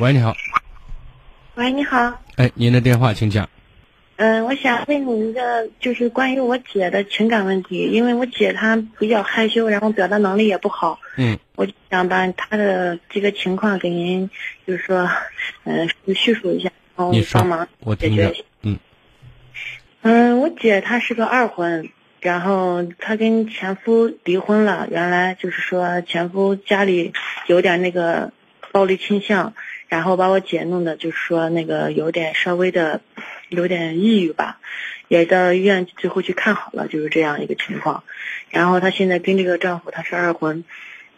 喂，你好。喂，你好。哎，您的电话请讲。嗯，我想问你一个，就是关于我姐的情感问题，因为我姐她比较害羞，然后表达能力也不好。嗯。我想把她的这个情况给您，就是说，嗯，叙述一下，然后帮忙解决。嗯。嗯，我姐她是个二婚，然后她跟前夫离婚了。原来就是说前夫家里有点那个暴力倾向，然后把我姐弄的，就是说那个有点稍微的。有点抑郁吧，也到医院最后去看好了，就是这样一个情况。然后她现在跟这个丈夫，她是二婚，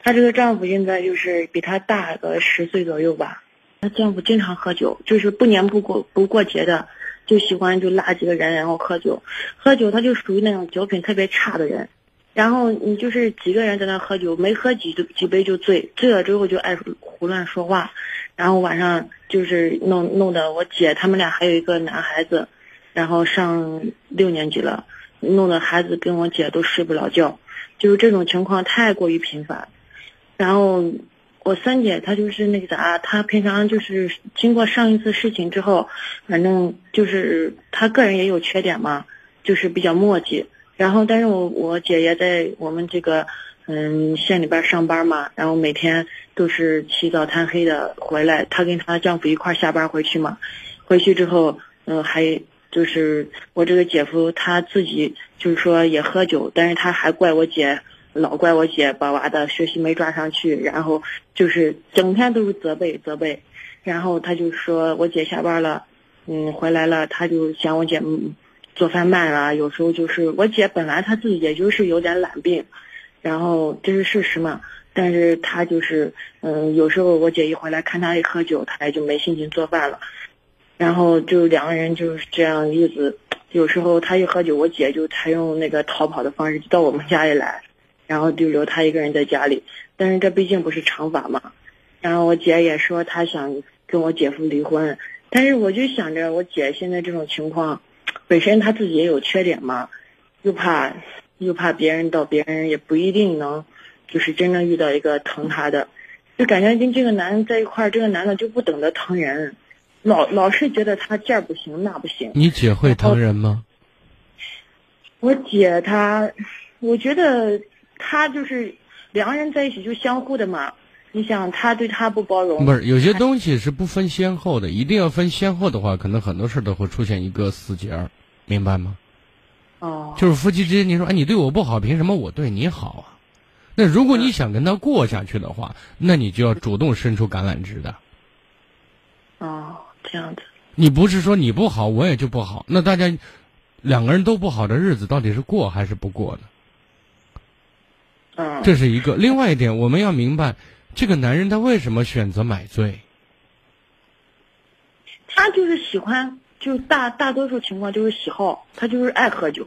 她这个丈夫现在就是比她大个十岁左右吧。她丈夫经常喝酒，就是不年不过不过节的，就喜欢就拉几个人然后喝酒。喝酒他就属于那种酒品特别差的人。然后你就是几个人在那喝酒，没喝几几杯就醉，醉了之后就爱胡乱说话。然后晚上就是弄弄得我姐他们俩还有一个男孩子，然后上六年级了，弄得孩子跟我姐都睡不了觉，就是这种情况太过于频繁。然后我三姐她就是那个啥，她平常就是经过上一次事情之后，反正就是她个人也有缺点嘛，就是比较磨叽。然后但是我我姐也在我们这个。嗯，县里边上班嘛，然后每天都是起早贪黑的回来。她跟她丈夫一块下班回去嘛，回去之后，嗯，还就是我这个姐夫他自己就是说也喝酒，但是他还怪我姐，老怪我姐把娃的学习没抓上去，然后就是整天都是责备责备。然后他就说我姐下班了，嗯，回来了，他就嫌我姐做饭慢啊，有时候就是我姐本来她自己也就是有点懒病。然后这是事实嘛？但是他就是，嗯，有时候我姐一回来看他一喝酒，他也就没心情做饭了。然后就两个人就是这样一直，有时候他一喝酒，我姐就采用那个逃跑的方式到我们家里来，然后就留他一个人在家里。但是这毕竟不是常法嘛。然后我姐也说她想跟我姐夫离婚，但是我就想着我姐现在这种情况，本身她自己也有缺点嘛，又怕。又怕别人到，别人也不一定能，就是真正遇到一个疼她的，就感觉跟这个男人在一块儿，这个男的就不懂得疼人，老老是觉得他这儿不行那不行。你姐会疼人吗？我姐她，我觉得她就是两个人在一起就相互的嘛。你想，他对他不包容，不是有些东西是不分先后的，一定要分先后的话，可能很多事都会出现一个死结儿，明白吗？哦，就是夫妻之间，你说，哎，你对我不好，凭什么我对你好啊？那如果你想跟他过下去的话，那你就要主动伸出橄榄枝的。哦，这样子。你不是说你不好，我也就不好，那大家两个人都不好的日子，到底是过还是不过呢？嗯。这是一个。另外一点，我们要明白，这个男人他为什么选择买醉？他就是喜欢。就大大多数情况就是喜好，他就是爱喝酒，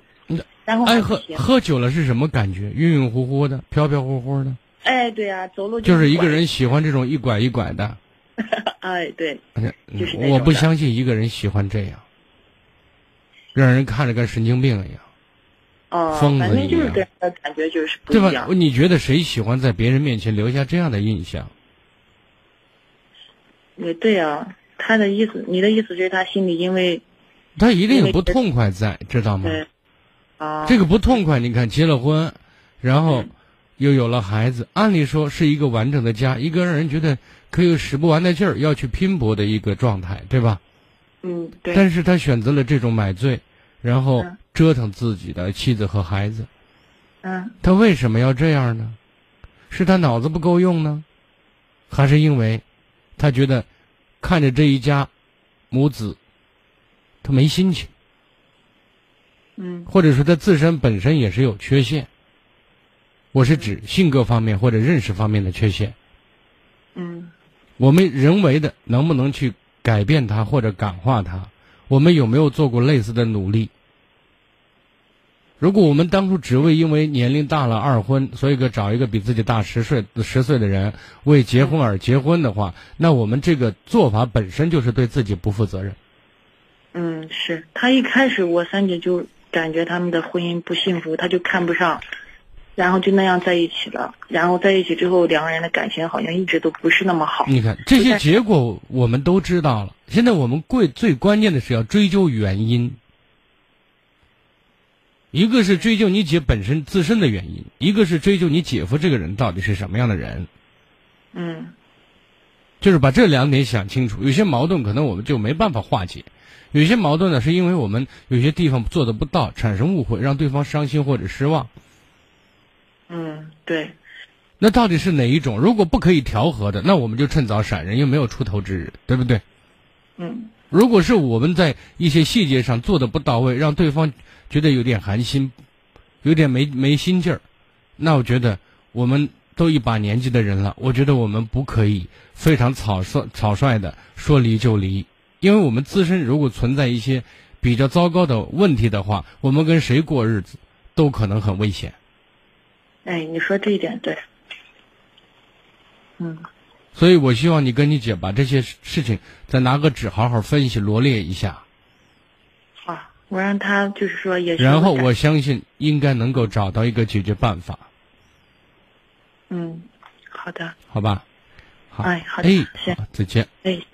然后爱喝喝酒了是什么感觉？晕晕乎乎的，飘飘忽忽的。哎，对呀，走路就是一个人喜欢这种一拐一拐的。哎，对，就是我不相信一个人喜欢这样，让人看着跟神经病一样，哦，疯子一样。感觉就是对吧？你觉得谁喜欢在别人面前留下这样的印象？也对呀。他的意思，你的意思就是他心里因为，他一定有不痛快在，知道吗？啊，这个不痛快，你看结了婚，然后又有了孩子，按理说是一个完整的家，一个让人觉得可以使不完的劲儿要去拼搏的一个状态，对吧？嗯，对。但是他选择了这种买醉，然后折腾自己的妻子和孩子。嗯。他为什么要这样呢？是他脑子不够用呢，还是因为他觉得？看着这一家母子，他没心情。嗯，或者说他自身本身也是有缺陷。我是指性格方面或者认识方面的缺陷。嗯，我们人为的能不能去改变他或者感化他？我们有没有做过类似的努力？如果我们当初只为因为年龄大了二婚，所以个找一个比自己大十岁十岁的人为结婚而结婚的话，那我们这个做法本身就是对自己不负责任。嗯，是他一开始我三姐就感觉他们的婚姻不幸福，他就看不上，然后就那样在一起了。然后在一起之后，两个人的感情好像一直都不是那么好。你看这些结果我们都知道了，现在我们贵最关键的是要追究原因。一个是追究你姐本身自身的原因，一个是追究你姐夫这个人到底是什么样的人。嗯，就是把这两点想清楚。有些矛盾可能我们就没办法化解，有些矛盾呢是因为我们有些地方做的不到，产生误会，让对方伤心或者失望。嗯，对。那到底是哪一种？如果不可以调和的，那我们就趁早闪人，又没有出头之日，对不对？嗯。如果是我们在一些细节上做的不到位，让对方觉得有点寒心，有点没没心劲儿，那我觉得我们都一把年纪的人了，我觉得我们不可以非常草率草率的说离就离，因为我们自身如果存在一些比较糟糕的问题的话，我们跟谁过日子都可能很危险。哎，你说这一点对。嗯。所以我希望你跟你姐把这些事情再拿个纸好好分析罗列一下。好，我让他就是说也。然后我相信应该能够找到一个解决办法。嗯，好的。好吧。好。哎，好的。哎，再见。哎。